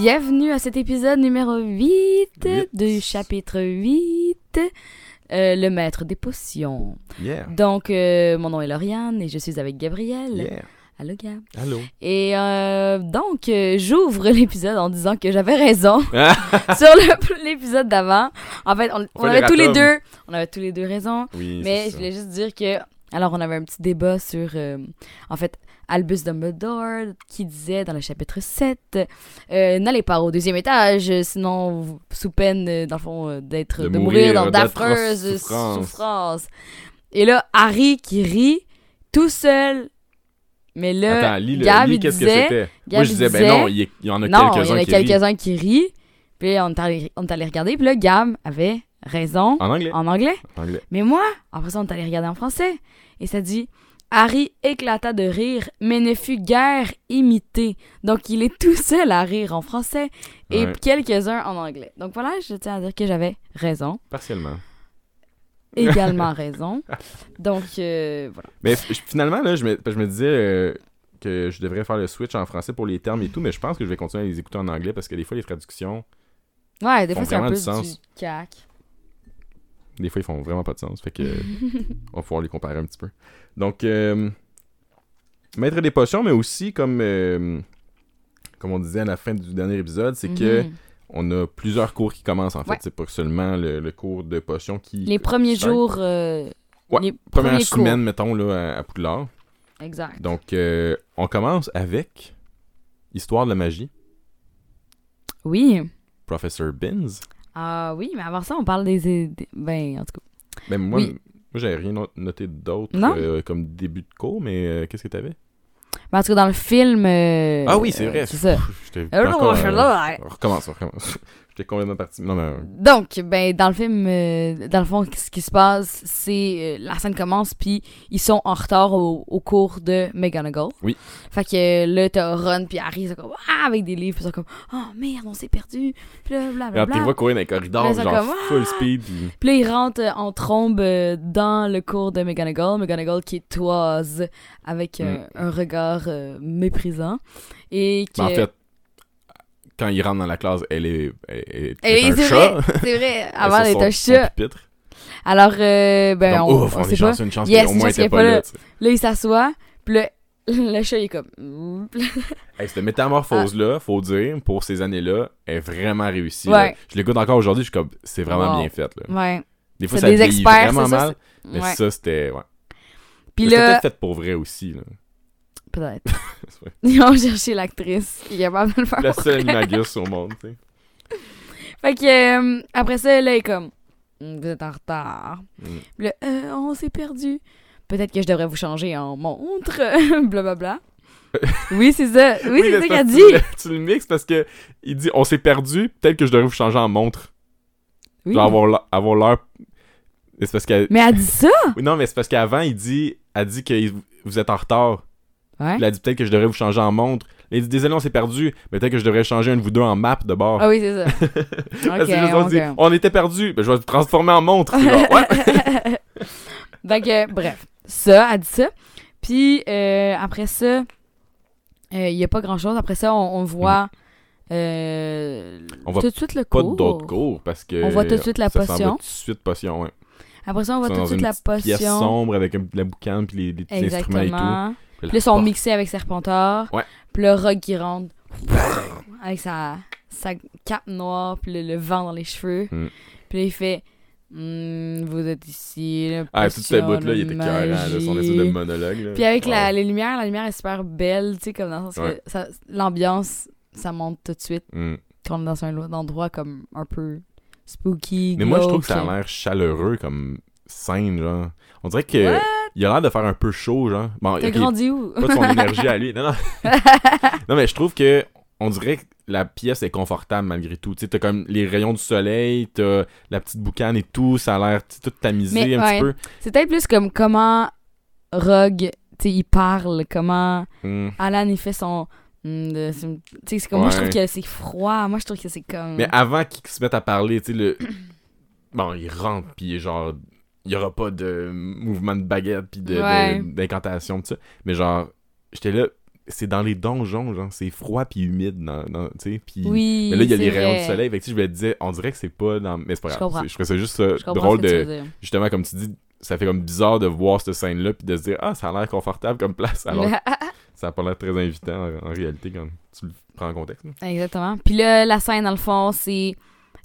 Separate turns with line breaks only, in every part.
bienvenue à cet épisode numéro 8
Huit.
du chapitre 8, euh, le maître des potions.
Yeah.
Donc, euh, mon nom est Lauriane et je suis avec Gabriel.
Yeah.
Allô, Gab.
Allô.
Et euh, donc, euh, j'ouvre l'épisode en disant que j'avais raison
Ah,
sur l'épisode d'avant. En fait, on, avait
les
tous les deux, on avait tous les deux raison.
oui,
Mais je voulais juste dire que, alors, on avait un petit débat sur, euh, en fait, Albus Dumbledore qui disait dans le chapitre 7 euh, N'allez pas au deuxième étage, sinon, vous- sous peine, euh, dans le fond, euh, d'être,
De
de, mourir,
mourir
dans d'affreuses
souffrances.
souffrances. Et là, Harry qui rit tout seul. Mais là,
Attends, lis, le,
Gab,
lis
il
qu'est-ce que
disait-
c'était.
Gab,
Moi, je disais, ben non, il y, en a
non, il y
quelques-uns
en a
qui
quelques-uns qui rient. Puis on est allé, on est allé regarder. Puis là, Gab avait raison
En anglais.
en anglais.
En anglais.
Mais moi, après ça, on est allé regarder en français. Et ça dit Harry éclata de rire, mais ne fut guère imité. Donc, il est tout seul à rire en français et
Ouais.
quelques-uns en anglais. Donc, voilà, je tiens à dire que j'avais raison.
Partiellement.
Également raison. Donc, euh, voilà.
Mais finalement, là, je me, je me disais euh, que je devrais faire le switch en français pour les termes et tout, mais je pense que je vais continuer à les écouter en anglais parce que des fois, les traductions,
Ouais, des
Font
fois, c'est un peu
du sens.
du cac.
des fois, ils font vraiment pas de sens. Fait que on va pouvoir les comparer un petit peu. Donc, euh, maître des potions, mais aussi comme, euh, comme on disait à la fin du dernier épisode, c'est que
Mhm.
on a plusieurs cours qui commencent en fait.
Ouais.
C'est pas seulement le, le cours de potions qui.
Les premiers
start.
jours. euh,
Ouais,
les
Première
premiers cours.
semaine, mettons, là, à, à Poudlard.
Exact.
Donc, euh, on commence avec Histoire de la magie,
Oui.
Professor Binns.
Ah oui, mais avant ça, on parle des. des- ben, en tout cas.
Ben, moi,
Oui.
Moi j'avais rien no- noté d'autre euh, comme début de cours, mais euh, qu'est-ce que t'avais?
Ben, en tout cas, dans le film. euh,
ah oui, c'est vrai.
C'est ça.
Pff, encore, on recommence, on recommence. J'étais complètement parti. Non, mais...
Donc, ben, dans le film, euh, dans le fond, ce qui se passe, c'est euh, la scène commence, puis ils sont en retard au, au cours de McGonagall.
Oui.
Fait que euh, là, t'as Ron puis Harry, ils comme ah, avec des livres, puis ils sont comme oh merde, on s'est perdu. Puis là, blablabla.
tu les vois courir dans les corridors, genre
comme, ah!
full speed. puis-
Puis là, ils rentrent euh, en trombe euh, dans le cours de McGonagall. McGonagall qui toise avec
Mm.
un regard méprisant. Et.
Mais en fait, quand il rentre dans la classe, elle est, elle est,
Et
est un
c'est
chat.
vrai, c'est vrai.
Elle
Avant, elle est un chat. Alors, euh, ben,
Comme,
on,
ouf,
on
on
sait
est
pas.
une chance
Yes, une
moins
chance
elle était
est
pas là.
là. Là, il s'assoit, puis là, le chat, il est comme...
Hey, cette métamorphose-là, faut dire, pour ces années-là, est vraiment réussie.
Ouais.
là. Je l'écoute encore aujourd'hui, je suis comme, c'est vraiment
Wow.
bien fait. Là.
Ouais.
Des fois,
C'est
ça
des experts,
vraiment
ça,
mal, mais
ouais.
ça, c'était. Ouais.
Puis
Mais C'était
là,
peut-être fait pour vrai aussi. Là.
Peut-être. Ils ont cherché l'actrice qui est capable de le faire.
La seule magus au monde, tu sais.
Fait que, euh, après ça, là, il est comme... Vous êtes en retard.
Mm.
Puis là, Euh, on s'est perdu. Peut-être que je devrais vous changer en montre. Blablabla. oui, c'est ça. Oui, c'est ça qu'elle
que
dit.
Tu, le- tu le mixes parce que il dit on s'est perdu, peut-être que je devrais vous changer en montre.
Oui,
Genre avoir l'heure- avoir l'heure. Mais c'est parce qu'elle.
Mais elle dit ça?
Oui, non, mais c'est parce qu'avant, il dit, elle dit que vous êtes en retard.
Ouais.
Elle a dit peut-être que je devrais vous changer en montre. Il dit désolé, on s'est perdu, mais peut-être que je devrais changer un de vous deux en map de bord.
Ah oui, c'est ça.
Juste, on
ok.
dit, on était perdu, ben, je vais te transformer en montre. C'est genre, ouais.
Donc, euh, bref, ça, elle dit ça. Puis, euh, après ça, euh, il n'y a pas grand-chose. Après ça, on, on voit
On voit
tout de suite le
Pas
cours.
d'autres cours parce que.
On voit tout de suite la
ça
potion.
tout de suite potion, ouais.
Après ça, on voit tout de suite la
petite Pièce
potion.
sombre avec la boucane puis les, les petits instruments et tout. Puis
là, ils sont mixés avec Serpentard.
Ouais.
Puis le Rogue qui rentre avec sa, sa cape noire, puis le, le vent dans les cheveux.
Mm.
Puis là, il fait Hmm, Vous êtes ici.
Ah, toute cette bout là il était carré, là, son espèce de monologue. Là.
Puis avec la, les lumières, la lumière est super belle, tu sais, comme dans le sens
Ouais.
que l'ambiance, ça monte tout de suite
Mm.
quand on est dans un endroit comme un peu spooky.
Mais moi, je trouve que ça a l'air chaleureux comme scène, genre. On dirait que? Il a l'air de faire un peu chaud, genre. Bon,
T'as grandi où?
pas de son énergie à lui. Non, non. non, mais je trouve que on dirait que la pièce est confortable malgré tout. Tu sais, t'as comme les rayons du soleil, t'as la petite boucane et tout, ça a l'air tout tamisé
Mais,
un
ouais.
petit peu.
C'est peut-être plus comme comment Rogue, tu sais, il parle, comment
Hmm.
Alan, il fait son... de- c'est- Tu sais, c'est comme... Moi, je trouve que c'est froid. Moi, je trouve que c'est comme...
Mais avant qu'ils se mettent à parler, tu sais, le. Bon, il rentre, puis genre. Il y aura pas de mouvement de baguette, puis de-
Ouais.
d'incantation, pis ça. Mais genre, j'étais là. c'est dans les donjons, genre, c'est froid puis humide, dans, dans- tu sais, puis...
Oui.
Mais là, il y a les rayons du soleil, fait que je me disais, on dirait que c'est pas dans... Mais c'est pas
Je
grave, c'est- je trouvais ça juste
Je comprends
drôle de...
dire.
Justement, comme tu dis, ça fait comme bizarre de voir cette scène-là puis de se dire « Ah, ça a l'air confortable comme place », alors ça a pas l'air très invitant en, en réalité quand tu le prends en contexte. là.
Exactement. Puis là, la scène, dans le fond, c'est.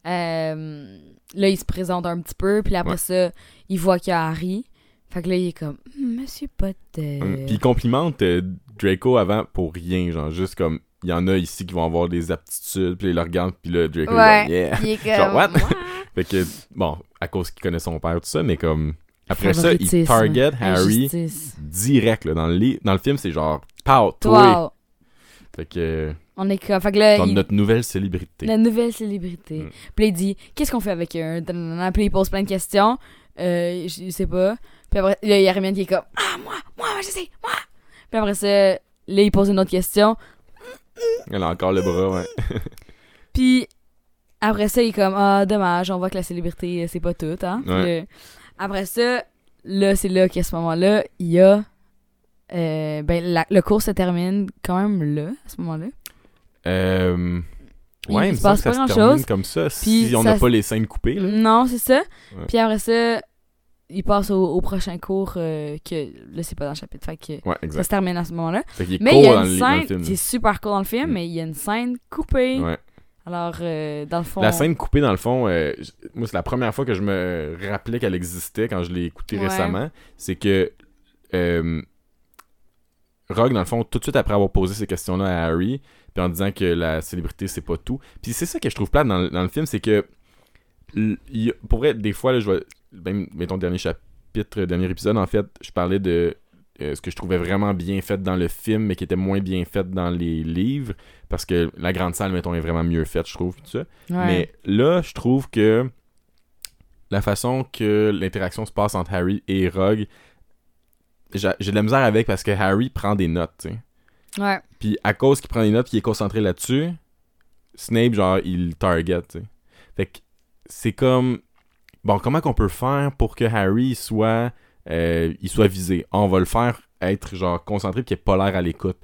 Euh, là, il se présente un petit peu, puis après
Ouais.
ça, il voit qu'il y a Harry. Fait que là, il est comme Hum, Monsieur Potter.
Hum, Puis il complimente euh, Draco avant pour rien, genre juste comme il y en a ici qui vont avoir des aptitudes, puis il le regarde, puis là Draco
Ouais.
yeah.
Il est comme.
Genre, what? Fait que bon, à cause qu'il connaît son père tout ça, mais comme après ça, il target Harry
Injustice.
direct là, dans le dans le film, c'est genre pow, toi.
Wow.
Fait que
On est comme. Fait que là, il-
notre nouvelle célébrité.
la nouvelle célébrité.
Mm.
Puis il dit Qu'est-ce qu'on fait avec un. Puis il pose plein de questions. Euh, je sais pas. Puis après, là, il y a Hermione qui est comme Ah, moi, moi, moi, je sais, moi. Puis après ça, là, il pose une autre question.
Elle a encore le bras, ouais.
Puis après ça, il est comme Ah, dommage, on voit que la célébrité, euh, c'est pas tout, hein.
Ouais.
là, après ça, là, c'est là qu'à ce moment-là, il y a. euh, ben, la- le cours se termine quand même là, à ce moment-là.
Euh, ouais, il
se passe pas
se
grand-chose.
comme ça si on n'a pas les scènes coupées là.
Non, c'est ça.
Ouais.
Puis après ça, il passe au, au prochain cours euh, que là, c'est pas dans le chapitre. Fait que
Ouais,
ça se termine à ce moment-là. Mais il y a une scène
film.
qui est super cool dans le film,
Mm.
mais il y a une scène coupée.
Ouais.
Alors, euh, dans le fond.
La scène coupée, dans le fond, euh, moi, c'est la première fois que je me rappelais qu'elle existait quand je l'ai écoutée récemment. C'est que Rogue, dans le fond, tout de suite après avoir posé ces questions-là à Harry, puis en disant que la célébrité, c'est pas tout. Puis c'est ça que je trouve plate dans, le- dans le film, c'est que y pour vrai, des fois, là, je vois, même, mettons, dernier chapitre, dernier épisode, en fait, je parlais de euh, ce que je trouvais vraiment bien fait dans le film, mais qui était moins bien fait dans les livres, parce que la grande salle, mettons, est vraiment mieux faite, je trouve, tout ça.
Ouais.
Mais là, je trouve que la façon que l'interaction se passe entre Harry et Rogue, j'ai de la misère avec parce que Harry prend des notes, tu sais.
Ouais.
Puis à cause qu'il prend des notes, qu'il est concentré là-dessus, Snape, genre, il target, tu sais. Fait que c'est comme... Bon, comment qu'on peut faire pour que Harry soit, euh, il soit visé? Ah, on va le faire être, genre, concentré puis qu'il ait pas l'air à l'écoute.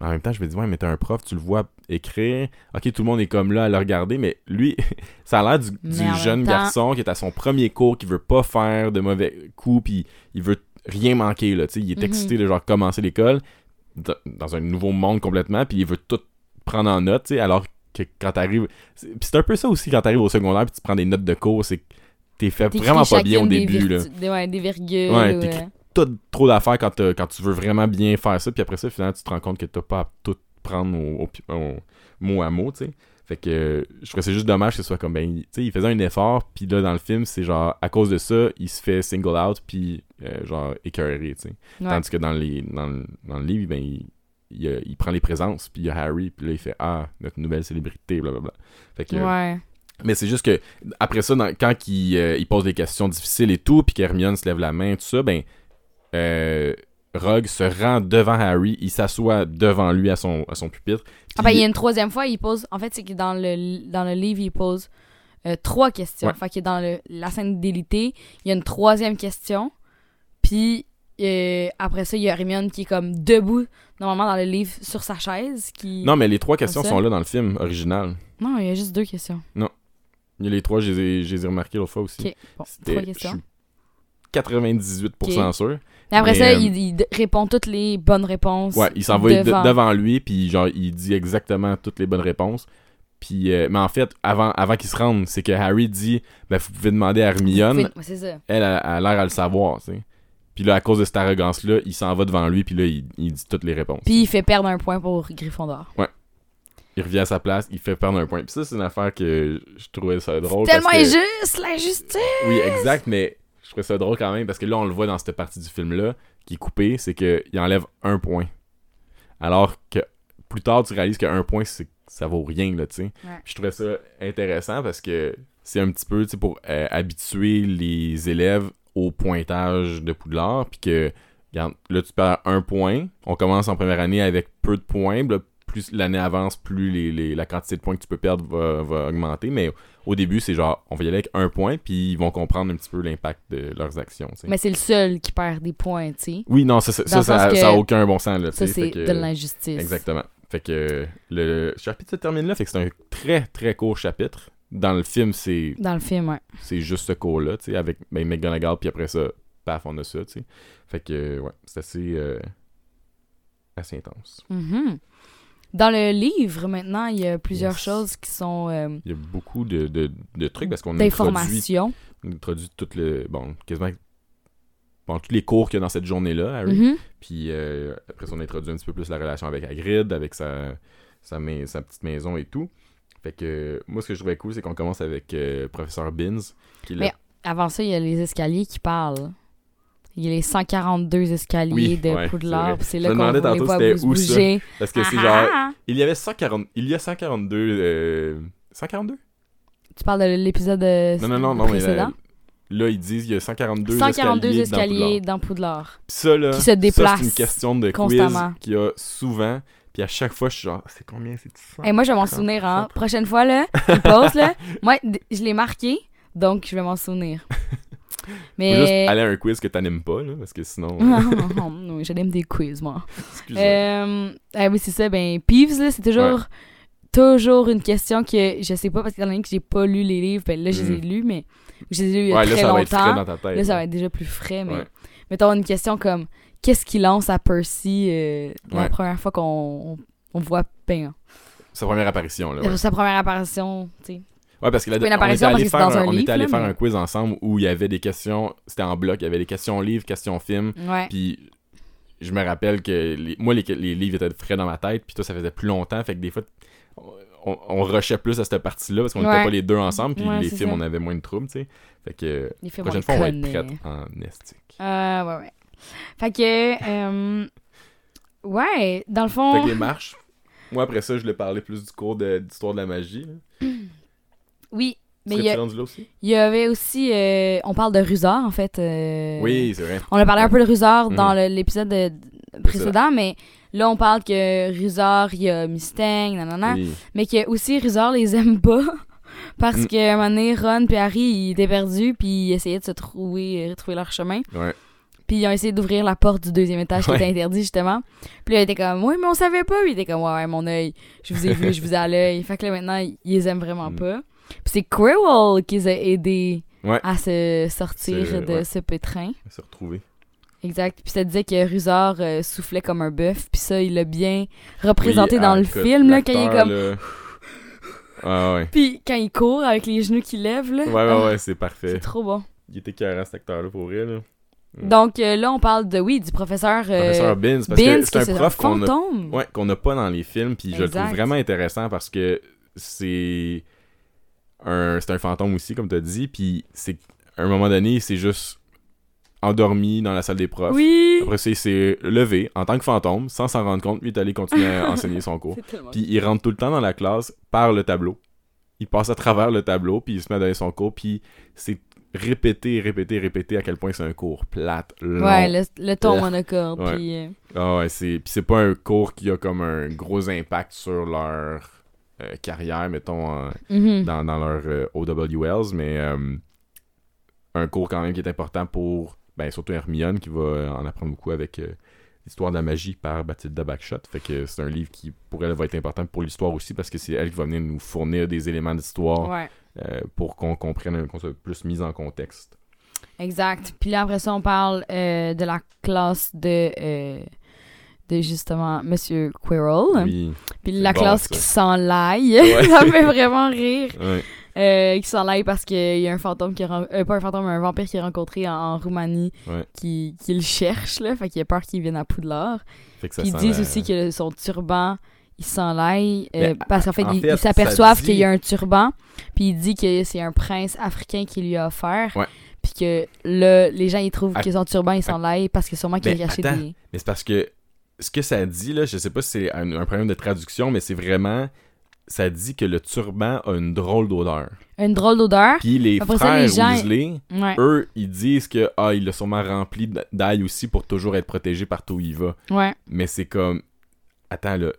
Mais en même temps, je me dis, ouais, mais t'es un prof, tu le vois écrire. Ok, tout le monde est comme là à le regarder, mais lui, ça a l'air du, jeune
temps-
garçon qui est à son premier cours, qui veut pas faire de mauvais coups, puis il veut rien manquer, là, tu sais. Il est
Mhm.
excité de, genre, commencer l'école dans un nouveau monde complètement, puis il veut tout prendre en note, tu sais, alors que quand t'arrives... c'est- Puis c'est un peu ça aussi quand t'arrives au secondaire, puis tu prends des notes de cours, c'est que t'es fait vraiment pas bien au début, là.
des- ouais, des virgules.
Ouais,
ou,
t'écris Tout trop d'affaires quand, quand tu veux vraiment bien faire ça, puis après ça, finalement, tu te rends compte que t'as pas à tout prendre au, au- au- mot à mot, tu sais. Fait que euh, je trouvais c'est juste dommage que ce soit comme ben, tu sais, il faisait un effort, puis là dans le film, c'est genre à cause de ça, il se fait single out puis euh, genre écœuré, tu sais.
ouais.
Tandis que dans les dans le, dans le livre, ben il, il, il prend les présences, puis il y a Harry, puis là il fait ah, notre nouvelle célébrité blablabla. Fait que
Ouais.
mais c'est juste que après ça, dans- quand il, euh, il pose des questions difficiles et tout, puis qu'Hermione se lève la main, tout ça, ben euh, Rogue se rend devant Harry, il s'assoit devant lui à son, à son pupitre.
Ah, ben, il y a une troisième fois, il pose. En fait, c'est que dans le, dans le livre, il pose euh, trois questions.
Ouais.
Fait que dans le, la scène d'élité, il y a une troisième question. Puis euh, après ça, il y a Hermione qui est comme debout, normalement dans le livre, sur sa chaise. Qui...
Non, mais les trois questions sont là dans le film original.
Non, il y a juste deux questions.
Il y a les trois, je les ai, je les ai remarqués l'autre fois aussi.
Ok, bon, trois
je
questions.
suis 98% sûr.
Et après
mais,
ça,
euh,
il, répond toutes les bonnes réponses.
Ouais, il s'en va de-
devant.
devant lui, puis genre, il dit exactement toutes les bonnes réponses. Puis, euh, mais en fait, avant, avant qu'il se rende, c'est que Harry dit ben, Vous pouvez demander à Hermione.
Ouais, ça.
Elle a, a l'air à le savoir, tu sais. Puis là, à cause de cette arrogance-là, il s'en va devant lui, puis là, il, il dit toutes les réponses.
Puis il fait perdre un point pour Gryffondor.
Il revient à sa place, il fait perdre un point. Puis ça, c'est une affaire que je trouvais ça drôle.
Tellement
parce que-
injuste, l'injustice!
Oui, exact, mais je trouvais ça drôle quand même, parce que là, on le voit dans cette partie du film-là, qui est coupée, c'est qu'il enlève un point. Alors que plus tard, tu réalises qu'un point, c'est ça vaut rien, là, tu sais.
Ouais.
Je trouvais ça intéressant parce que c'est un petit peu, tu sais, pour euh, habituer les élèves au pointage de Poudlard, puis que, regarde, là, tu perds un point, on commence en première année avec peu de points, là, plus l'année avance, plus les, les- la quantité de points que tu peux perdre va, va augmenter. Mais au début, c'est genre, on va y aller avec un point, puis ils vont comprendre un petit peu l'impact de leurs actions.
Mais c'est le seul qui perd des points, tu sais.
Oui, non, ça, ça, a aucun bon sens. Là,
Ça, c'est de l'injustice.
Exactement. Fait que le chapitre se termine là, fait que c'est un très très court chapitre. Dans le film, c'est
Dans le film, ouais.
c'est juste ce cours-là, tu sais, avec ben, McGonagall, puis après ça, paf, on a ça, tu sais. Fait que, ouais, c'est assez, euh, assez intense.
Mhm. Dans le livre, maintenant, il y a plusieurs
Yes.
choses qui sont euh,
Il y a beaucoup de, de, de trucs parce qu'on a introduit,
d'informations.
on a introduit tout le, bon, quasiment, bon, tous les cours qu'il y a dans cette journée-là, Harry.
Mhm.
Puis euh, après on a introduit un petit peu plus la relation avec Hagrid, avec sa, sa, sa petite maison et tout. Fait que, moi, ce que je trouvais cool, c'est qu'on commence avec euh, Professeur Binns, qui
Mais- Avant ça, il y a les escaliers qui parlent. Il y a les 142 escaliers
Oui,
de
ouais,
Poudlard. C'est là qu'on
tantôt
bouger.
où ça. Parce que c'est
Ah,
genre,
ah, ah.
il y avait 140, il y a 142, euh, 142?
Tu parles de l'épisode euh,
Non, non, non, non, mais
précédent?
là, là, ils disent il y a 142,
142
escaliers,
escaliers
dans
dans Poudlard.
Ça, là,
qui se déplacent
c'est une question de quiz qu'il y a souvent. Puis à chaque fois, je suis genre, c'est combien? C'est 100?
Et moi, je vais m'en
Ça-
souvenir, hein. Prochaine fois, là, il pose, là. Moi, je l'ai marqué, donc je vais m'en souvenir.
Faut juste
Mais.
aller à un quiz que t'animes pas, là, parce que sinon...
oui, j'aime des quiz, moi.
excuse-moi.
Euh, ah oui, c'est ça. Ben, Peeves, là, c'est toujours, toujours une question que je sais pas, parce que étant donné que j'ai pas lu les livres, ben là, je les ai
Mhm.
lus, mais je les ai lus il y a
ouais, là,
très
ça va être frais
longtemps.
dans ta tête.
Là, ça va être déjà plus frais, mais
Ouais.
mettons une question comme qu'est-ce qu'il lance à Percy euh, la
Ouais.
première fois qu'on on, on voit ben,
Sa première apparition, là, ouais.
sa première apparition, tu sais.
Ouais, parce que la,
une
on était allé faire, un,
un
on
livre,
était allé
là,
faire
mais-
un quiz ensemble où il y avait des questions, c'était en bloc, il y avait des questions livres, questions films,
Ouais.
puis je me rappelle que les- moi, les, les livres étaient frais dans ma tête, puis toi, ça faisait plus longtemps, fait que des fois, on, on rushait plus à cette partie-là parce qu'on n'était
Ouais.
pas les deux ensemble, puis
Ouais,
les films,
ça.
on avait moins de troubles, tu sais. Fait que
films,
prochaine fois, on va être prête en estique.
Euh, ouais, ouais. Fait que, euh, ouais, dans le fond,
Fait que les marches, moi, après ça, je voulais parler plus du cours d'histoire de la magie. là.
oui, mais il y, a-
aussi?
il y avait aussi, euh, on parle de Rusard, en fait. euh,
Oui, c'est vrai.
On a parlé un peu de Rusard
Mhm.
dans l'épisode de- précédent, mais là, on parle que Rusard, il y a Mustang, nanana,
Oui.
mais que aussi Rusard les aime pas. Parce
Mm.
qu'à un moment donné, Ron et Harry, ils étaient perdus, puis ils essayaient de se trouver, retrouver leur chemin.
Ouais.
Puis ils ont essayé d'ouvrir la porte du deuxième étage qui
Ouais.
était interdit, justement. Puis là, il était comme, oui, mais on savait pas. Puis il était comme, ouais, ouais, mon œil, je vous ai vu, je vous ai à l'œil. Fait que là, maintenant, ils les aiment vraiment
Mm.
pas. Puis c'est Quirrell qui les a aidés
Ouais.
à se sortir de
ouais.
ce pétrin.
On s'est retrouvés.
Exact. Puis ça disait que Rusard euh, soufflait comme un bœuf. Puis ça, il l'a bien représenté
Oui,
dans
ah,
le film, là, quand il est comme...
Ah ouais.
Puis quand il court avec les genoux qui lèvent, là.
Ouais, ouais,
ah,
ouais, c'est parfait.
C'est trop bon.
Il était carré cet acteur-là pour vrai, là. Mm.
Donc euh, là, on parle de, oui, du professeur, euh,
Professeur Binns, parce que c'est un prof qu'on a,
fantôme.
ouais, qu'on a pas dans les films, puis je le trouve vraiment intéressant parce que c'est un, un fantôme aussi, comme tu as dit, puis c'est à un moment donné, c'est juste endormi dans la salle des profs.
Oui.
Après ça, il s'est levé en tant que fantôme, sans s'en rendre compte, il est allé continuer à enseigner son cours. Puis il rentre tout le temps dans la classe par le tableau. Il passe à travers le tableau, puis il se met à donner son cours, puis c'est répété, répété, répété à quel point c'est un cours plate, long.
Ouais, le, le ton
Euh,
monocorde.
ouais.
Puis, euh,
Ah ouais, c'est puis c'est pas un cours qui a comme un gros impact sur leur euh, carrière, mettons,
mhm.
dans, dans leur OWLs, mais un cours quand même qui est important pour, ben, surtout Hermione, qui va en apprendre beaucoup avec l'histoire de la magie par Bathilda Backshot. Fait que c'est un livre qui, pour elle, va être important pour l'histoire aussi, parce que c'est elle qui va venir nous fournir des éléments d'histoire
Ouais,
euh, pour qu'on comprenne, qu'on soit plus mis en contexte.
exact. Puis là, après ça, on parle euh, de la classe de, euh, de justement Monsieur Quirrell.
Oui.
Puis la
bon,
classe
ça.
qui s'enlaille.
Ouais.
ça fait vraiment rire.
Ouais.
Euh, qui s'enlaille parce qu'il y a un fantôme qui euh, pas un fantôme, mais un vampire qui est rencontré en, en Roumanie
Ouais.
qui, qui le cherche, là. Fait qu'il a peur qu'il vienne à Poudlard.
Fait que ça
Puis ils
sent
disent
la-
aussi que son turban, il s'enlaille. euh, parce qu'en fait,
en
ils
fait,
ils
ça
s'aperçoivent
dit-
qu'il y a un turban. Puis il dit que c'est un prince africain qui lui a offert.
Ouais.
Puis que là, les gens, ils trouvent que son turban, il s'enlaille parce que sûrement qu'il a caché des.
Mais c'est parce que ce que ça dit, là, je sais pas si c'est un, un problème de traduction, mais c'est vraiment. Ça dit que le turban a une drôle d'odeur.
Une drôle d'odeur.
Puis les
Après ça,
frères
les gens-
Weasley,
Ouais.
eux, ils disent que ah, il l'a sûrement rempli d'ail aussi pour toujours être protégé partout où il va.
Ouais.
Mais c'est comme. Attends, là.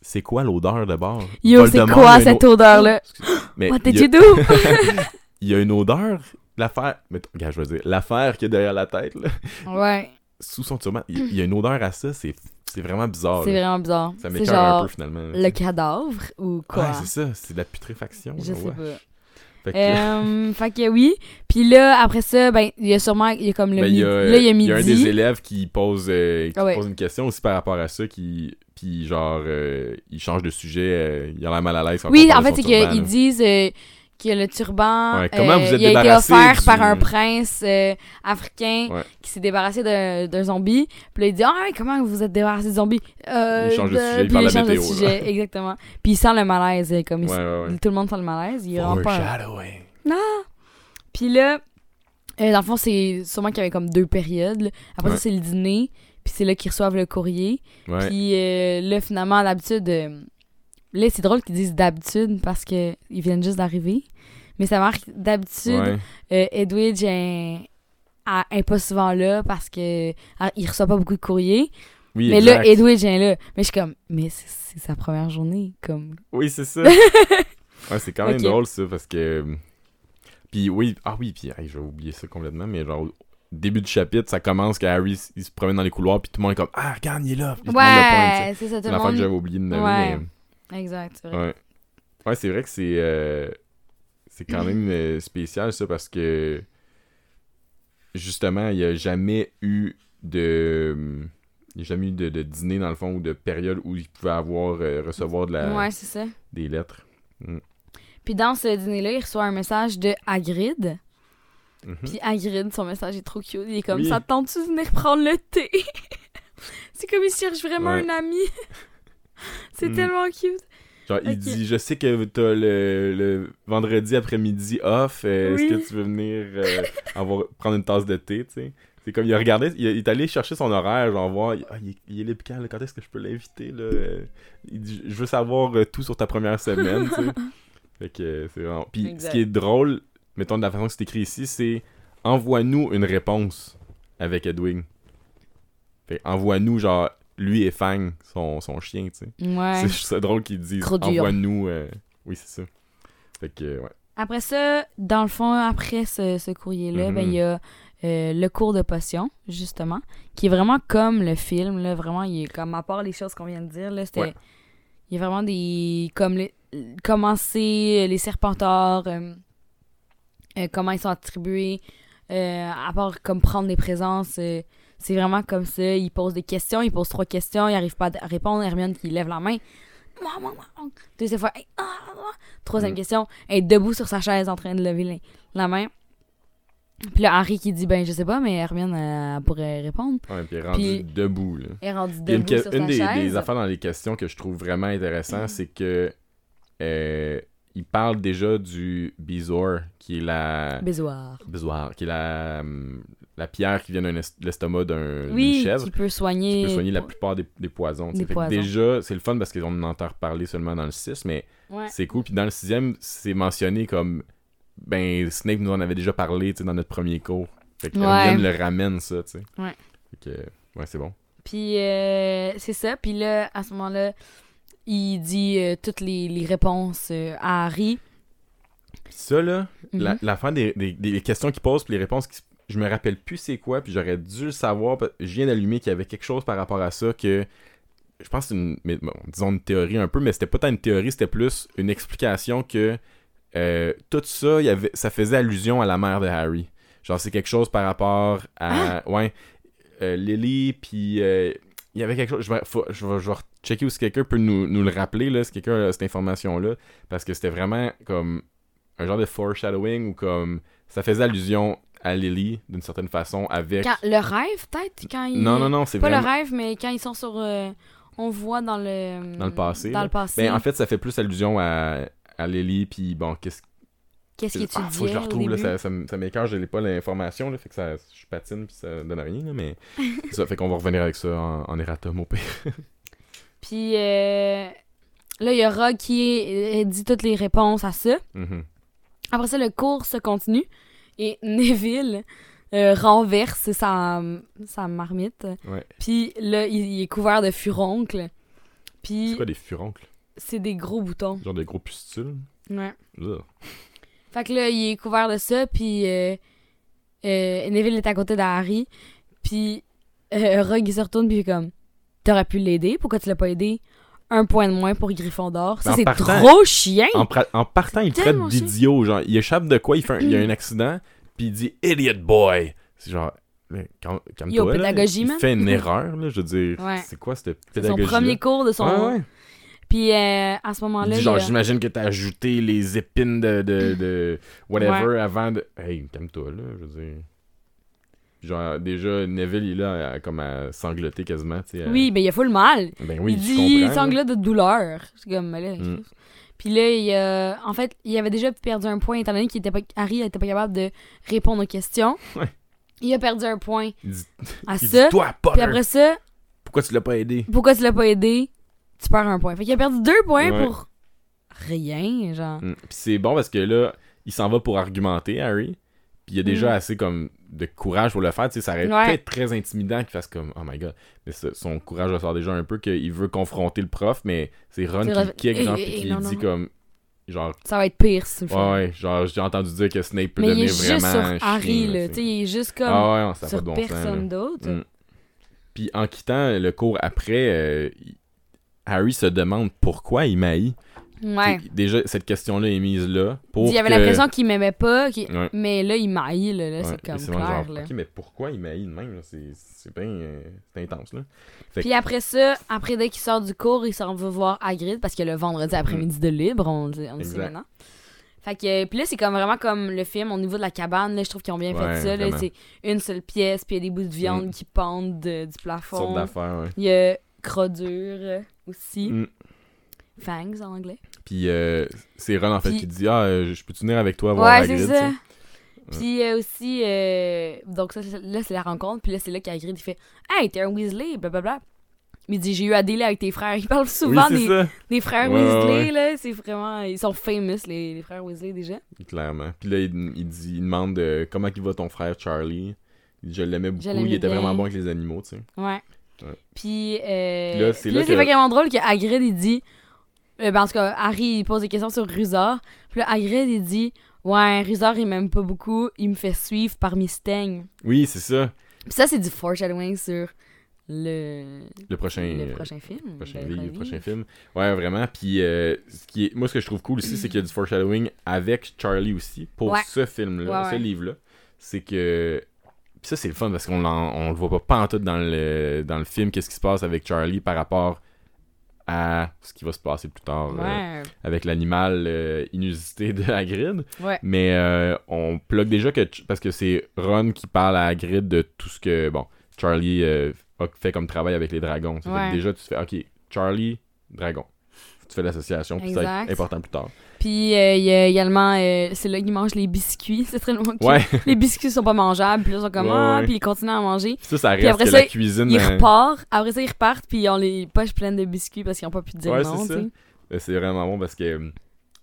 c'est quoi l'odeur de bord?
Yo, c'est quoi cette
o-
odeur-là?
Mais
What did
a-
you do?
Il y a une odeur, l'affaire... Mettons, Regarde, je vais dire, l'affaire qu'il y a derrière la tête, là,
ouais,
sous son turban, il y a une odeur à ça, c'est c'est vraiment bizarre.
c'est vraiment bizarre.
Ça m'écoeure un peu, finalement.
le cadavre ou quoi?
Ouais, c'est ça, c'est de la putréfaction.
Je sais pas.
Fait que-
Euh, fait que oui. Puis là, après ça, ben, il y a sûrement, il y a comme le
Ben, il
midi.
y a,
là, il y a
il
midi.
y a un des élèves qui pose, euh, qui
Ah ouais.
pose une question aussi par rapport à ça, qui, puis genre, euh, il change de sujet, euh, il a l'air mal à l'aise.
Oui, en fait, c'est qu'ils disent euh, que le turban
Ouais, comment
euh,
vous êtes
il a été offert
du-
par un prince euh, africain
Ouais.
qui s'est débarrassé d'un zombie. Puis là, il dit Ah, comment vous êtes débarrassé du zombie Euh,
Il change de sujet, il parle de
change de
météo, là.
sujet, exactement. Puis il sent le malaise, comme il-
Ouais, ouais, ouais.
tout le monde sent le malaise. Il vraiment pas.
Foreshadowing.
Puis là, euh, dans le fond, c'est sûrement qu'il y avait comme deux périodes. là. Après
Ouais.
ça, c'est le dîner. Puis c'est là qu'ils reçoivent le courrier.
Ouais.
Puis euh, là, finalement, d'habitude, euh, là, c'est drôle qu'ils disent d'habitude parce que ils viennent juste d'arriver. Mais ça marque d'habitude,
Ouais.
euh, Edwidge est, pas souvent là parce que ah, il reçoit pas beaucoup de courriers.
Oui,
mais
exact.
là, Edwidge est là. Mais je suis comme, mais c'est- c'est sa première journée. Comme,
Oui, c'est ça. ouais, c'est quand même drôle, ça, parce que... Puis oui, ah oui, puis hey, j'ai oublié ça complètement, mais genre, au début du chapitre, ça commence qu'Harry, il se promène dans les couloirs, puis tout le monde est comme « Ah, regarde, il est là! » Puis monde
ouais, c'est ça, tout
C'est
le
l'affaire que
monde.
j'avais oublié de nommer,
Ouais.
mais...
Exact, c'est vrai.
Ouais. Ouais, c'est vrai que c'est euh, c'est quand même euh, spécial ça parce que justement, il n'y a jamais eu de il y a jamais eu de, de dîner dans le fond ou de période où il pouvait avoir euh, recevoir de la,
Ouais, c'est ça.
des lettres.
Puis dans ce dîner-là, il reçoit un message de Hagrid.
Mhm.
Puis Hagrid, son message est trop cute. Il est comme
Oui.
ça te tente-tu de venir prendre le thé? C'est comme il cherche vraiment
Ouais.
un ami. c'est
Mm.
tellement cute.
Genre, il dit Je sais que t'as le, le vendredi après-midi off. euh,
Oui.
Est-ce que tu veux venir euh, avoir, prendre une tasse de thé tu sais? C'est comme il a regardé, il, il est allé chercher son horaire, genre voir Ah, il, est- il est libre quand, est-ce que je peux l'inviter là? Euh, Il dit Je veux savoir tout sur ta première semaine, tu sais. Fait que c'est vraiment. Puis ce qui est drôle, mettons de la façon que c'est écrit ici, c'est Envoie-nous une réponse avec Edwin. Fait envoie-nous, genre, lui et Fang, son, son chien, tu sais.
Ouais.
C'est drôle qu'ils disent envoie-nous. euh, Oui, c'est ça. Fait que, euh, ouais.
Après ça, dans le fond, après ce, ce courrier-là,
Mhm.
ben, il y a euh, le cours de potion, justement, qui est vraiment comme le film, là, vraiment, il est comme, à part les choses qu'on vient de dire, là, c'était...
Ouais.
Il y a vraiment des... comme les... comment c'est, les serpentards, euh, euh, comment ils sont attribués, euh, à part comme prendre des présences, euh, c'est vraiment comme ça, il pose des questions, il pose trois questions, il arrive pas à répondre, Hermione qui lève la main. Deuxième fois, Hey, ah, ah. troisième
Mm.
question, elle est debout sur sa chaise en train de lever la, main. Puis là, Harry qui dit, ben, je sais pas, mais Hermione, elle, elle pourrait répondre.
Ouais, puis il est rendu
Puis-
debout, là.
Elle est rendue
une,
debout
que-
sur
une
sa
des,
chaise.
des affaires dans les questions que je trouve vraiment intéressant,
Mm.
c'est que euh, il parle déjà du Bizor, qui est la
Bézoir.
Besoir, qui est la, hum, la pierre qui vient de l'estomac d'un-
Oui,
chèvre.
qui peut soigner.
qui peut soigner la plupart des, des poisons.
Des poisons.
déjà, c'est le fun parce qu'on en entend parler seulement dans le 6, mais
Ouais.
c'est cool. Puis dans le sixième, c'est mentionné comme ben Snape nous en avait déjà parlé dans notre premier cours. Fait que
Ouais.
Le ramène ça, tu sais.
Ouais.
Fait que ouais, c'est bon.
Puis euh, c'est ça. Puis là, à ce moment-là, il dit euh, toutes les, les réponses euh, à Harry.
Puis ça là, la, la fin des, des, des questions qu'il pose puis les réponses qui se- je me rappelle plus c'est quoi puis j'aurais dû le savoir je viens d'allumer qu'il y avait quelque chose par rapport à ça que je pense que c'est une mais bon, disons une théorie un peu mais c'était pas tant une théorie c'était plus une explication que euh, tout ça il y avait ça faisait allusion à la mère de Harry. Genre c'est quelque chose par rapport à ouais euh, Lily puis euh, il y avait quelque chose je vais, faut- je vais, je vais checker si quelqu'un peut nous, nous le rappeler là si quelqu'un a cette information là parce que c'était vraiment comme un genre de foreshadowing ou comme ça faisait allusion à Lily d'une certaine façon avec
Quand- le rêve, peut-être quand il...
non non non c'est
Pas
vraiment
le rêve, mais quand ils sont sur. euh, on voit dans le.
Dans le passé,
Dans le passé.
ben en fait ça fait plus allusion à à Lily puis bon qu'est-ce
Qu'est-ce qu'il
Ah,
étudiait
faut que je le retrouve là ça, ça, ça m'écœure je n'ai pas l'information là fait que ça je patine puis ça donne rien là, mais ça fait qu'on va revenir avec ça en, en erratum au pire
Puis euh, là, il y a Rogue qui euh, dit toutes les réponses à ça.
Mhm.
Après ça, le cours se continue et Neville euh, renverse sa, sa marmite.
Ouais.
Puis là, il, il est couvert de furoncle. Puis
C'est quoi des furoncles?
c'est des gros boutons.
Genre des gros pustules?
Ouais.
Ugh.
Fait que là, il est couvert de ça, puis euh, euh, Neville est à côté d'Harry, puis euh, Rogue il se retourne, puis il est comme T'aurais pu l'aider, pourquoi tu l'as pas aidé? Un point de moins pour Gryffondor. Ça, c'est trop chien
En, partant, il traite d'idiot. Genre, il échappe de quoi? Il, fait un- il y a un accident, puis il dit Idiot boy! C'est genre. là.
pédagogie,
Il fait une erreur, là. Je veux dire,
Ouais.
c'est quoi cette
C'est son
pédagogie?
premier cours de son.
Ouais, ouais.
Puis euh, à ce moment-là.
genre,
a-
j'imagine que t'as ajouté les épines de, de, de whatever avant de. Hey, calme-toi, là, je veux dire. Genre, déjà, Neville, il est là, à- comme à sangloter quasiment, tu sais. à-
Oui, mais il a full mal.
Ben oui,
il
je
dit
comprends,
il
là.
sanglote de douleur. C'est comme, mais là,
Mm.
Puis là, il a- en fait, il avait déjà perdu un point étant donné qu'il était pas, Harry était pas capable de répondre aux questions.
Ouais.
Il a perdu un point
Il dit,
à
il dit,
ça.
toi,
Puis après ça,
pourquoi tu l'as pas aidé?
pourquoi tu l'as pas aidé? Tu perds un point. Fait qu'il a perdu deux points
Ouais.
pour rien, genre.
Mm. Puis c'est bon parce que là, il s'en va pour argumenter, Harry. Puis il a déjà
Mm.
assez comme de courage pour le faire. Tu sais, ça aurait
Ouais.
être très intimidant qu'il fasse comme Oh my god. Mais ça- son courage ressort déjà un peu qu'il veut confronter le prof, mais c'est Ron qui le kick,
Eh,
genre,
eh,
puis qui
non,
dit
non.
comme. Genre,
Ça va être pire fais.
ouais, ouais, genre, j'ai entendu dire que Snape peut
Mais il est
devenir
juste
vraiment.
sur Harry,
chien,
là.
tu
sais, il est juste comme
Ah ouais, ça pas de bon
personne d'autre.
Mm. Puis en quittant le cours après, euh, Harry se demande pourquoi il maillit.
Ouais.
Déjà, cette question-là est mise là. Pour
Il y avait
que-
l'impression qu'il m'aimait pas,
Ouais.
mais là, il maille, là, là,
Ouais,
c'est comme clair,
genre,
là.
mais pourquoi il maillit de même? là? C'est bien euh, c'est intense, là. Fait
Puis après ça, après dès qu'il sort du cours, il s'en va voir Hagrid parce que le vendredi après-midi de libre, on, on le sait maintenant. Fait que puis là c'est comme vraiment comme le film au niveau de la cabane là, je trouve qu'ils ont bien
Ouais,
fait ça c'est une seule pièce puis il y a des bouts de viande
Mm.
qui pendent de- du
Sorte
plafond.
d'affaires, ouais.
Il y a Crodure euh, aussi,
Mm.
Fangs en anglais.
Puis euh, c'est Ron, en fait,
Puis-
qui dit Ah, euh, je peux-tu venir avec toi voir
Ouais, c'est ça. Puis euh, aussi euh, donc ça là c'est la rencontre puis là c'est là qu'Hagrid il fait "Hey, t'es un Weasley" blablabla. Il dit j'ai eu à délai avec tes frères. Il parle souvent des, frères
Ouais,
Weasley
ouais.
là, c'est vraiment ils sont famous les, les frères Weasley déjà.
clairement. Puis là, il, il dit, il demande comment il va ton frère Charlie. Il dit, je l'aimais beaucoup, il était
bien.
vraiment bon avec les animaux, tu sais.
Ouais. Puis, euh,
là, c'est là
là,
que-
vraiment drôle que Hagrid, il dit... euh, ben, en tout cas, Harry, il pose des questions sur Rusard. Puis là, Hagrid, il dit... Ouais, Rusard, il m'aime pas beaucoup. Il me fait suivre par Mistang.
Oui, c'est ça.
Puis ça, c'est du foreshadowing sur le,
Le prochain.
le prochain film.
prochain livre,
Ravi.
prochain film. Ouais, vraiment. Puis, euh, ce qui est, moi, ce que je trouve cool aussi, c'est qu'il y a du foreshadowing avec Charlie aussi pour
Ouais.
ce film-là,
Ouais,
ce
ouais.
livre-là. C'est que. Puis ça, c'est le fun parce qu'on on le voit pas pantoute dans le, dans le film, qu'est-ce qui se passe avec Charlie par rapport à ce qui va se passer plus tard euh, avec l'animal euh, inusité de Hagrid.
Ouais.
Mais euh, on plug déjà que. Parce que c'est Ron qui parle à Hagrid de tout ce que. Bon, Charlie a fait comme travail avec les dragons.
Ouais.
déjà, tu fais, ok, Charlie, dragon. Tu fais l'association, puis ça va être important plus tard.
Puis, euh, il y a également... euh, c'est là qu'il mange les biscuits. C'est très loin
Ouais,
Les biscuits sont pas mangeables. Puis là, ils sont comme...
Ouais,
ah,
ouais.
puis ils continuent à manger.
ça, ça
Puis
reste
après
que
ça,
la cuisine.
Ils
euh,
repartent. Après ça, ils repartent, puis ils ont les poches pleines de biscuits parce qu'ils n'ont pas pu dire non,
c'est euh, c'est vraiment bon parce que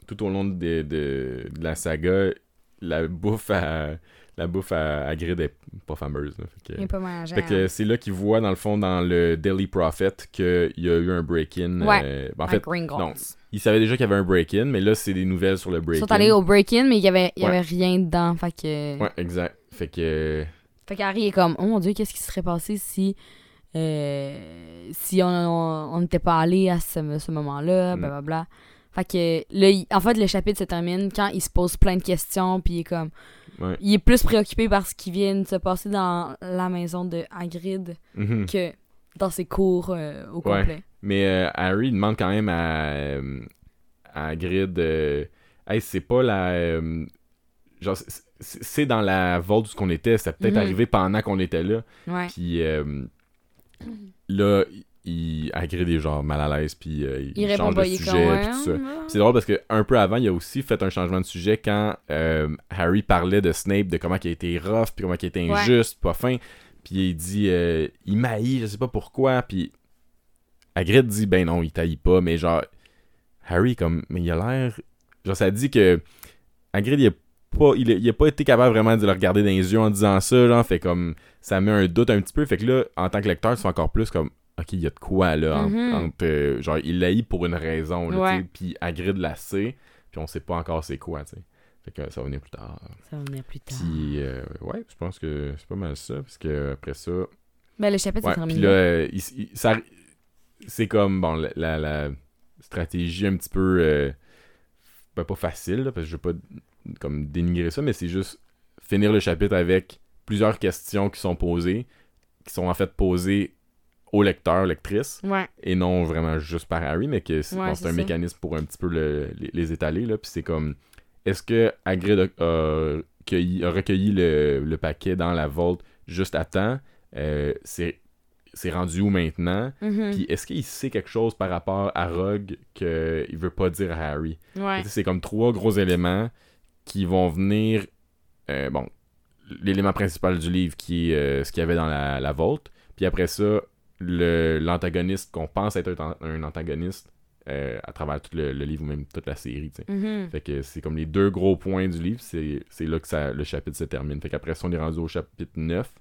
tout au long de, de- de la saga, la bouffe à. La bouffe à Hagrid est pas fameuse. là. Fait que-
Il pas mangeable.
Fait que c'est là qu'il voit, dans le fond, dans le Daily Prophet, qu'il y a eu un break-in. Euh, ben, en
À
fait,
Gringotts.
non. Il savait déjà qu'il y avait un break-in, mais là, c'est des nouvelles sur le
Ils
break-in.
sont allés au break-in, mais il y avait, il y
Ouais.
avait rien dedans. Fait que.
Ouais, exact. Fait que.
Fait qu'Harry est comme, oh mon dieu, qu'est-ce qui serait passé si. euh, si on n'était pas allé à ce, ce moment-là,
Mm.
blablabla. Fait que là, il- en fait, le chapitre se termine quand il se pose plein de questions, puis il est comme.
Ouais.
Il est plus préoccupé par ce qui vient de se passer dans la maison de Hagrid
Mhm.
que dans ses cours euh, au
Ouais.
complet.
Mais euh, Harry demande quand même à, euh, à Hagrid euh, Hey, c'est pas la. euh, genre, c'est- dans la vault où ce qu'on était. Ça peut-être
Mhm.
arrivé pendant qu'on était là.
Ouais.
Puis là, il, Hagrid est genre mal à l'aise. Puis il,
Il répond
change de
il
sujet.
comme,
puis
ouais,
tout ça.
ouais.
Puis C'est drôle parce que un peu avant, il a aussi fait un changement de sujet quand Harry parlait de Snape, de comment il a été rough, puis comment il a été
Ouais.
injuste, pas fin. Puis il dit, il m'haït, je sais pas pourquoi. Puis Hagrid dit, ben non, il t'haït pas, mais genre, Harry, comme, mais il a l'air. Genre, ça dit que Hagrid, il a pas, il a, il a pas été capable vraiment de le regarder dans les yeux en disant ça, genre, fait comme, ça met un doute un petit peu. Fait que là, en tant que lecteur, fais encore plus comme, ok, il y a de quoi là,
Mhm.
entre, euh, genre, il l'a pour une raison, là, puis Hagrid la sait, puis on sait pas encore c'est quoi, tu sais. Fait que ça va venir plus tard.
Ça va venir plus tard.
Puis, euh, ouais, je pense que c'est pas mal ça, parce que après ça,
Ben, le chapitre,
Ouais,
c'est
puis
terminé.
là, il- il- ça- c'est comme, bon, la, la- la stratégie un petit peu, euh, ben, pas facile, là, parce que je veux pas comme dénigrer ça, mais c'est juste finir le chapitre avec plusieurs questions qui sont posées, qui sont en fait posées au lecteur, lectrice,
Ouais.
et non vraiment juste par Harry, mais que c'est
Ouais,
bon, un mécanisme pour un petit peu le- les, les étaler, là, puis c'est comme, est-ce que Hagrid a, a cueilli- a recueilli le, le paquet dans la vault juste à temps? Euh, c'est c'est rendu où maintenant?
Mhm.
Puis est-ce qu'il sait quelque chose par rapport à Rogue qu'il veut pas dire à Harry?
Ouais.
C'est comme trois gros éléments qui vont venir. euh, bon, l'élément principal du livre qui est euh, ce qu'il y avait dans la, la vault. Puis après ça, le- l'antagoniste qu'on pense être un, un antagoniste euh, à travers tout le, le livre ou même toute la série.
Mhm.
Fait que c'est comme les deux gros points du livre, c'est c'est là que ça, le chapitre se termine. Fait qu'après ça, on est rendu au chapitre 9,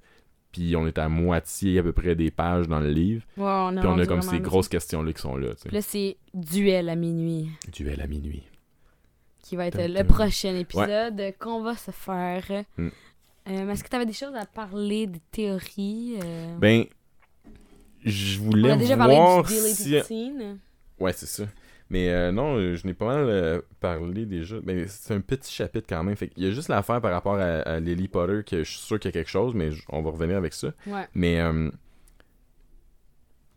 puis on est à moitié à peu près des pages dans le livre,
Ouais, on
puis on a comme ces grosses questions-là qui sont là.
Puis là, c'est Duel à minuit,
Duel à minuit.
qui va être le
dun.
prochain épisode qu'on va se faire.
Mm.
Euh, Est-ce que tu avais des choses à parler, des théories euh?
Ben, je
On
voulais
a déjà parlé
voir
du Daily
si... Ouais, c'est ça. Mais euh, non, euh, je n'ai pas mal euh, parlé déjà. Mais c'est un petit chapitre quand même. Fait qu'il y a juste l'affaire par rapport à, à Lily Potter que je suis sûr qu'il y a quelque chose, mais on va revenir avec ça.
Ouais.
Mais euh,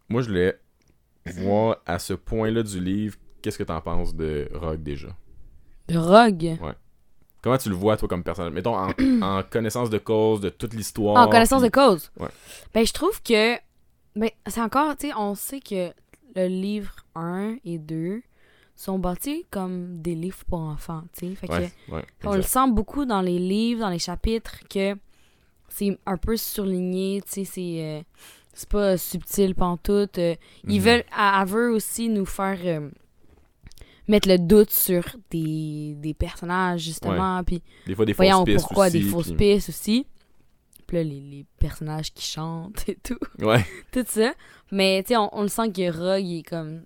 moi, je voulais voir à ce point-là du livre, qu'est-ce que t'en penses de Rogue déjà?
De Rogue?
Comment tu le vois, toi, comme personnage? Mettons, en, en connaissance de cause, de toute l'histoire.
En connaissance de cause?
Ouais.
Ben, je trouve que. Ben, c'est encore. Tu sais, on sait que le livre 1 et 2 sont bâtis comme des livres pour enfants, tu sais. Fait que.
Ouais, ouais,
On le sent beaucoup dans les livres, dans les chapitres, que c'est un peu surligné, tu sais, c'est... euh, c'est pas subtil pantoute. euh, Ils
Mhm.
veulent, à, à veut aussi nous faire euh, mettre le doute sur des, des personnages, justement, puis
Des fois, des fausses
voyons pourquoi
aussi,
des fausses pistes aussi. Puis là, les, les personnages qui chantent et tout,
Ouais,
tout ça. Mais, tu sais, on, on le sent que Rogue, il est comme...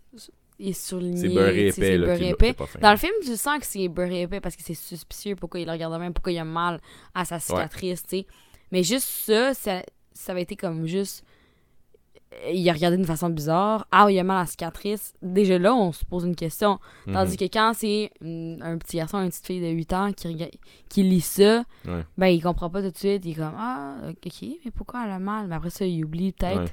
Il est surligné,
c'est beurré épais, là.
beurré
qui-
épais.
c'est pas fin.
Dans le film, tu sens que c'est beurré épais parce que c'est suspicieux pourquoi il le regarde de même, pourquoi il a mal à sa cicatrice, tu sais. Mais juste ça, ça, ça avait été comme juste. euh, Il a regardé d'une façon bizarre. Ah, il a mal à la cicatrice. Déjà là, on se pose une question.
Mhm.
Tandis que quand c'est un petit garçon, une petite fille de 8 ans qui, rega- qui lit ça,
Ouais.
ben il comprend pas tout de suite. Il est comme Ah, ok, mais pourquoi elle a mal? Mais après ça, il oublie peut-être.
Ouais.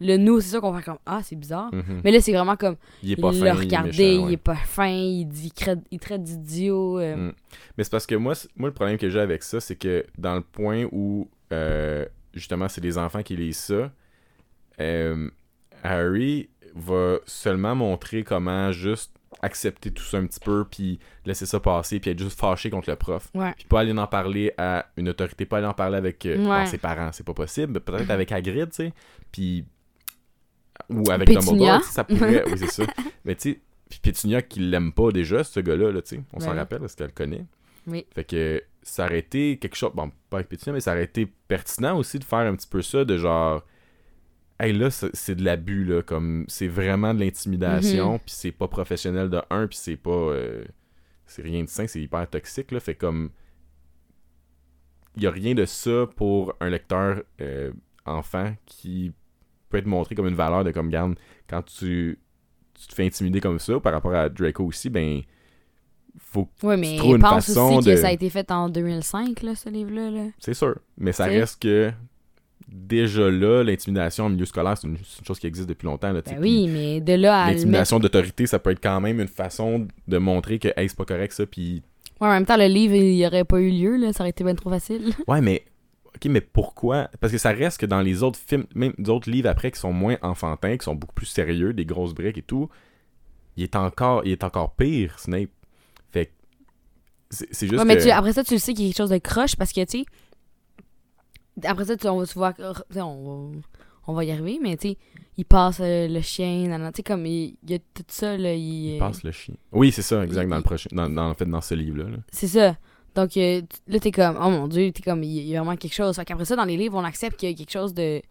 Le nous, c'est ça qu'on fait comme Ah, c'est bizarre.
Mhm.
Mais là, c'est vraiment comme
Il est
il
pas fin,
l'a
il est
regardé,
méchant,
il
ouais.
est pas fin, il dit, il traite, il traite d'idiot. euh.
Mm. Mais c'est parce que moi, moi le problème que j'ai avec ça, c'est que dans le point où euh, justement c'est les enfants qui lisent ça, euh, Harry va seulement montrer comment juste accepter tout ça un petit peu, puis laisser ça passer, puis être juste fâché contre le prof.
Ouais.
Puis pas aller en parler à une autorité, pas aller en parler avec euh,
Ouais.
ses parents, c'est pas possible. Peut-être avec Hagrid, tu sais. Puis. Ou avec
Pétunia.
Dumbledore, ça pourrait. oui, c'est ça. Mais tu sais, puis Pétunia qui l'aime pas déjà, ce gars-là, là, tu sais. On s'en
Ouais.
rappelle parce qu'elle le connaît.
Oui.
Fait que ça aurait été quelque chose. Bon, pas avec Pétunia, mais ça aurait été pertinent aussi de faire un petit peu ça, de genre. Hey, là, c'est c'est de l'abus, là. Comme, c'est vraiment de l'intimidation,
Mhm.
puis c'est pas professionnel de un, puis c'est pas. euh, c'est rien de sain, c'est hyper toxique, là. Fait comme. Il y a rien de ça pour un lecteur euh, enfant qui peut être montré comme une valeur de comme, garde, quand tu, tu te fais intimider comme ça, par rapport à Draco aussi, ben. Faut
Ouais,
Tu
mais
trouves une
pense
façon
aussi que
de-
ça a été fait en 2005, là, ce livre-là. Là.
C'est sûr. Mais ça
Tu
reste que déjà là, l'intimidation en milieu scolaire, c'est une, chose qui existe depuis longtemps. Là, tu
Ben oui, mais de là à mettre...
L'intimidation d'autorité, ça peut être quand même une façon de montrer que hey, c'est pas correct ça. Puis
Ouais, en même temps, le livre, il n'y aurait pas eu lieu, là. Ça aurait été bien trop facile.
ouais, mais ok, mais pourquoi? Parce que ça reste que dans les autres films, même d'autres livres après qui sont moins enfantins, qui sont beaucoup plus sérieux, des grosses briques et tout, il est encore, il est encore pire, Snape. Fait que c'est c'est juste
Ouais, mais
que
tu- après ça, tu le sais qu'il y a quelque chose de croche parce que, tu sais... Après ça, tu, on va se voir... tu sais, On va, on va y arriver, mais tu sais, il passe euh, le chien, tu sais, comme, il, il y a tout ça, là, il...
il passe le chien. Oui, c'est ça, exact,
il-
dans le prochain, dans, dans- en fait, dans ce livre-là. là.
C'est ça. Donc euh, là, t'es comme, oh mon dieu, t'es comme, il y a vraiment quelque chose. Fait qu'après ça, dans les livres, on accepte qu'il y a quelque chose de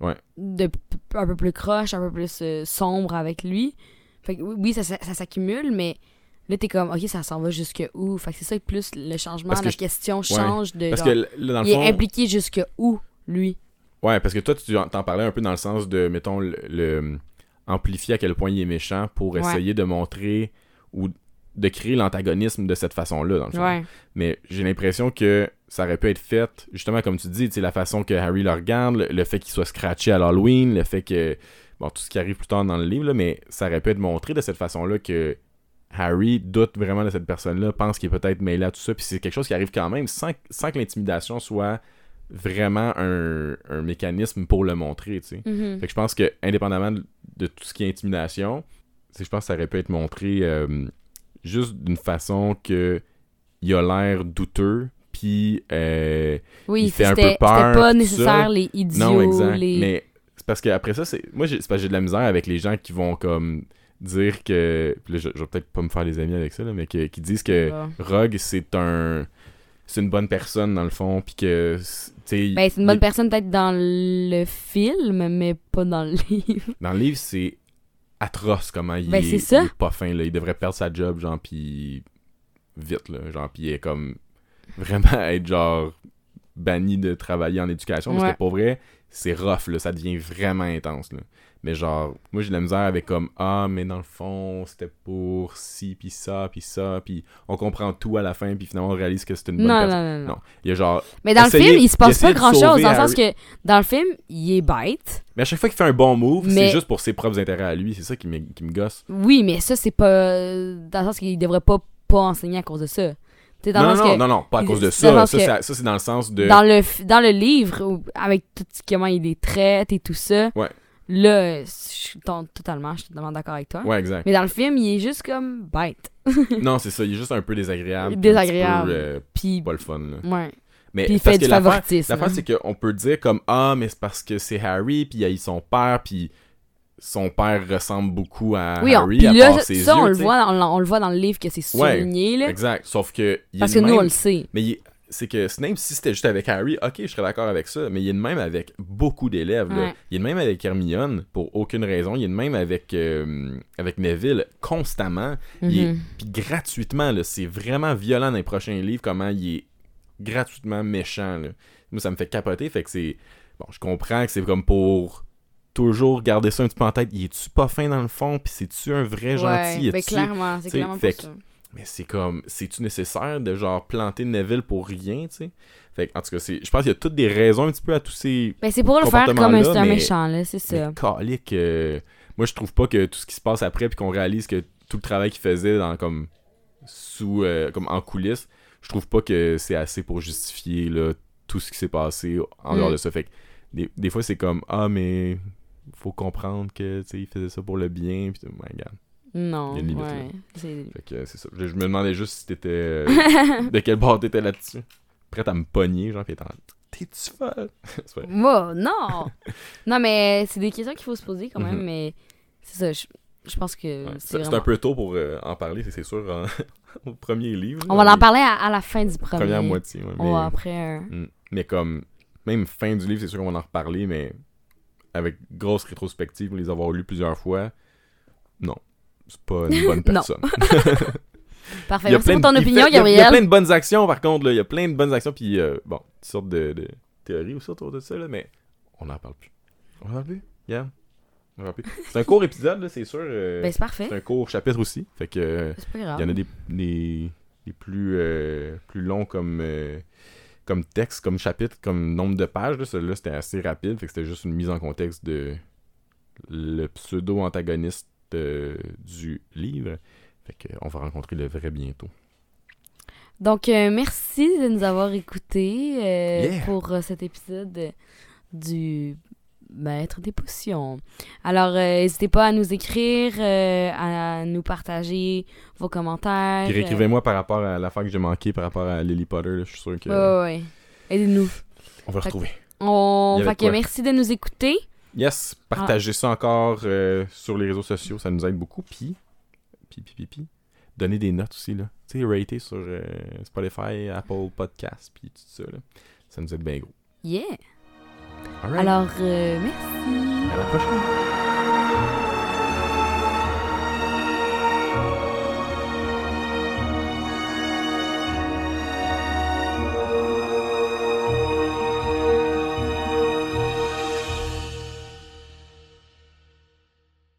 Ouais.
de un peu plus croche, un peu plus euh, sombre avec lui. Fait que oui, ça, ça, ça s'accumule, mais là, t'es comme, ok, ça s'en va jusque où? Fait que c'est ça que plus le changement,
Parce que
la
je-
question change de.
Parce
genre,
que là, dans le
il
fond.
est impliqué jusque où, lui?
Ouais, parce que toi, tu en- t'en parlais un peu dans le sens de, mettons, le, le- amplifier à quel point il est méchant pour
Ouais.
essayer de montrer ou de créer l'antagonisme de cette façon-là, dans le fond.
Ouais.
Mais j'ai l'impression que ça aurait pu être fait, justement, comme tu dis, la façon que Harry le regarde, le, le fait qu'il soit scratché à l'Halloween, le fait que. Bon, tout ce qui arrive plus tard dans le livre, là, mais ça aurait pu être montré de cette façon-là que Harry doute vraiment de cette personne-là, pense qu'il est peut-être mêlé à tout ça, puis c'est quelque chose qui arrive quand même sans, sans que l'intimidation soit vraiment un, un mécanisme pour le montrer, tu sais.
Mhm.
Fait que je pense que, indépendamment de, de tout ce qui est intimidation, je pense que ça aurait pu être montré euh, juste d'une façon que il a l'air douteux, puis euh,
Oui,
il fait un
c'était
peu
c'était
peur,
pas
tout
nécessaire
ça.
les idiots,
non, exact.
les...
Mais c'est parce que après ça, c'est moi, j'ai- de la misère avec les gens qui vont comme dire que, puis là, je, je vais peut-être pas me faire des amis avec ça, là, mais que- qui disent que
Ah.
Rogue c'est un c'est une bonne personne dans le fond, puis que
Ben, c'est une bonne
il-
personne peut-être dans le film, mais pas dans le livre.
Dans le livre, c'est atroce comment il,
Ben,
est,
c'est ça.
il est pas fin. Là. Il devrait perdre sa job, genre, puis vite, là. Genre, puis il est comme vraiment être, genre, banni de travailler en éducation. Parce
Ouais.
que pour vrai, c'est rough, là. Ça devient vraiment intense, là. Mais genre, moi j'ai de la misère avec comme Ah, mais dans le fond, c'était pour ci, puis ça, puis ça, puis on comprend tout à la fin, puis finalement on réalise que c'est une bonne
Non, non,
personne.
non, non,
Non. Il y a genre.
Mais dans
Essayez-
le film, il se passe pas grand chose. Dans le sens que dans le film, il est bête.
Mais à chaque fois qu'il fait un bon move,
Mais-
c'est juste pour ses propres intérêts à lui. C'est ça qui me, qui me gosse.
Oui, mais ça, c'est pas. Dans le sens qu'il devrait pas, pas enseigner à cause de ça.
Non,
le
non,
que
non, non, pas à cause de ça. Ça,
que-
ça, ça, c'est dans le sens de.
dans, le, dans le livre, avec tout comment il les traite et tout ça,
Ouais.
Là, je suis totalement, je suis totalement d'accord avec toi.
Ouais, exact.
Mais dans le film, il est juste comme bête.
non, c'est ça. Il est juste un peu désagréable.
Désagréable.
Peu, euh,
Puis,
pas le fun, là.
ouais.
Mais
Puis il
parce
fait
que
du favoritisme.
L'affaire, c'est qu'on peut dire comme Ah, mais c'est parce que c'est Harry, puis il a eu son père, puis son père ressemble beaucoup à
Oui,
Harry,
puis
à part ses
ça, on, le voit, on, on le voit dans le livre que c'est
Ouais,
souligné, là.
Exact. Sauf que. il
Parce que nous, on le sait.
Mais il est- c'est que Snape, si c'était juste avec Harry, ok, je serais d'accord avec ça. Mais il est de même avec beaucoup d'élèves.
Ouais.
Il est de même avec Hermione pour aucune raison. Il est de même avec, euh, avec Neville constamment. Est-
Mhm.
Puis gratuitement, là, c'est vraiment violent dans les prochains livres comment il est gratuitement méchant. là. Moi, ça me fait capoter. Fait que c'est. Bon, je comprends que c'est comme pour toujours garder ça un petit peu en tête. Il est-tu pas fin dans le fond? Puis c'est-tu un vrai gentil?
Ouais,
Es-tu-
clairement, c'est clairement
fait que-. Mais c'est comme, c'est-tu nécessaire de genre planter Neville pour rien, tu sais? Fait que, en tout cas, c'est, je pense qu'il y a toutes des raisons un petit peu à tous ces.
Ben, c'est pour le faire comme un,
mais-
méchant, là, c'est ça.
Mais calique, euh, moi je trouve pas que tout ce qui se passe après puis qu'on réalise que tout le travail qu'il faisait dans comme sous euh, comme en coulisses, je trouve pas que c'est assez pour justifier là, tout ce qui s'est passé en
Mm.
dehors de ça. Fait que des, des fois c'est comme ah mais faut comprendre que tu sais il faisait ça pour le bien puis tout. Ouais, regarde.
Non,
Il y a une limite,
ouais. c'est-
Fait que c'est ça. Je, je me demandais juste si t'étais euh, de quel bord t'étais là-dessus. Prête à me pogner, genre, pis t'es en- T'es-tu folle?
Moi, non! non, mais c'est des questions qu'il faut se poser quand même,
Mhm.
mais c'est ça, je, je pense que
Ouais,
c'est vraiment...
un peu tôt pour euh, en parler, c'est- sûr, en- au premier livre.
On va en parler à, à la fin du premier.
Première moitié, ouais,
On
mais,
va après... euh,
Mm. mais comme, même fin du livre, c'est sûr qu'on va en reparler, mais avec grosse rétrospective, pour les avoir lus plusieurs fois, non. C'est pas une bonne personne.
Parfait,
Il y a
merci
plein
pour
de-
ton opinion,
il y a- Il y a
Gabriel.
plein de bonnes actions, par contre, là. Il y a plein de bonnes actions, puis euh, bon, toutes sortes de, de théories aussi autour de ça, là, mais on n'en parle plus. On n'en parle plus? Yeah. On en parle plus. C'est un court épisode, là, c'est sûr. euh,
Ben, c'est parfait,
c'est un court chapitre aussi. Fait que euh,
c'est pas
il y en a des, des, des plus, euh, plus longs comme, euh, comme texte, comme chapitre, comme nombre de pages. Là. Celui-là, c'était assez rapide. Fait que c'était juste une mise en contexte de le pseudo-antagoniste euh, du livre. Fait on va rencontrer le vrai bientôt.
Donc, euh, merci de nous avoir écoutés euh,
Yeah.
pour cet épisode du Maître des potions. Alors, n'hésitez pas à nous écrire, à nous partager vos commentaires.
Puis réécrivez-moi par rapport à l'affaire que j'ai manqué par rapport à Lily Potter. là. Je suis sûr que
euh, ouais, ouais. Aidez-nous.
on va
Fait-
retrouver.
On... Fait que merci de nous écouter.
Yes, partagez ça encore euh, sur les réseaux sociaux, ça nous aide beaucoup. Puis, puis, puis, puis, donnez des notes aussi, là. Tu sais, rater sur euh, Spotify, Apple Podcasts, puis tout ça, là. Ça nous aide bien gros.
Yeah!
Alright.
Alors, euh, merci.
à la prochaine.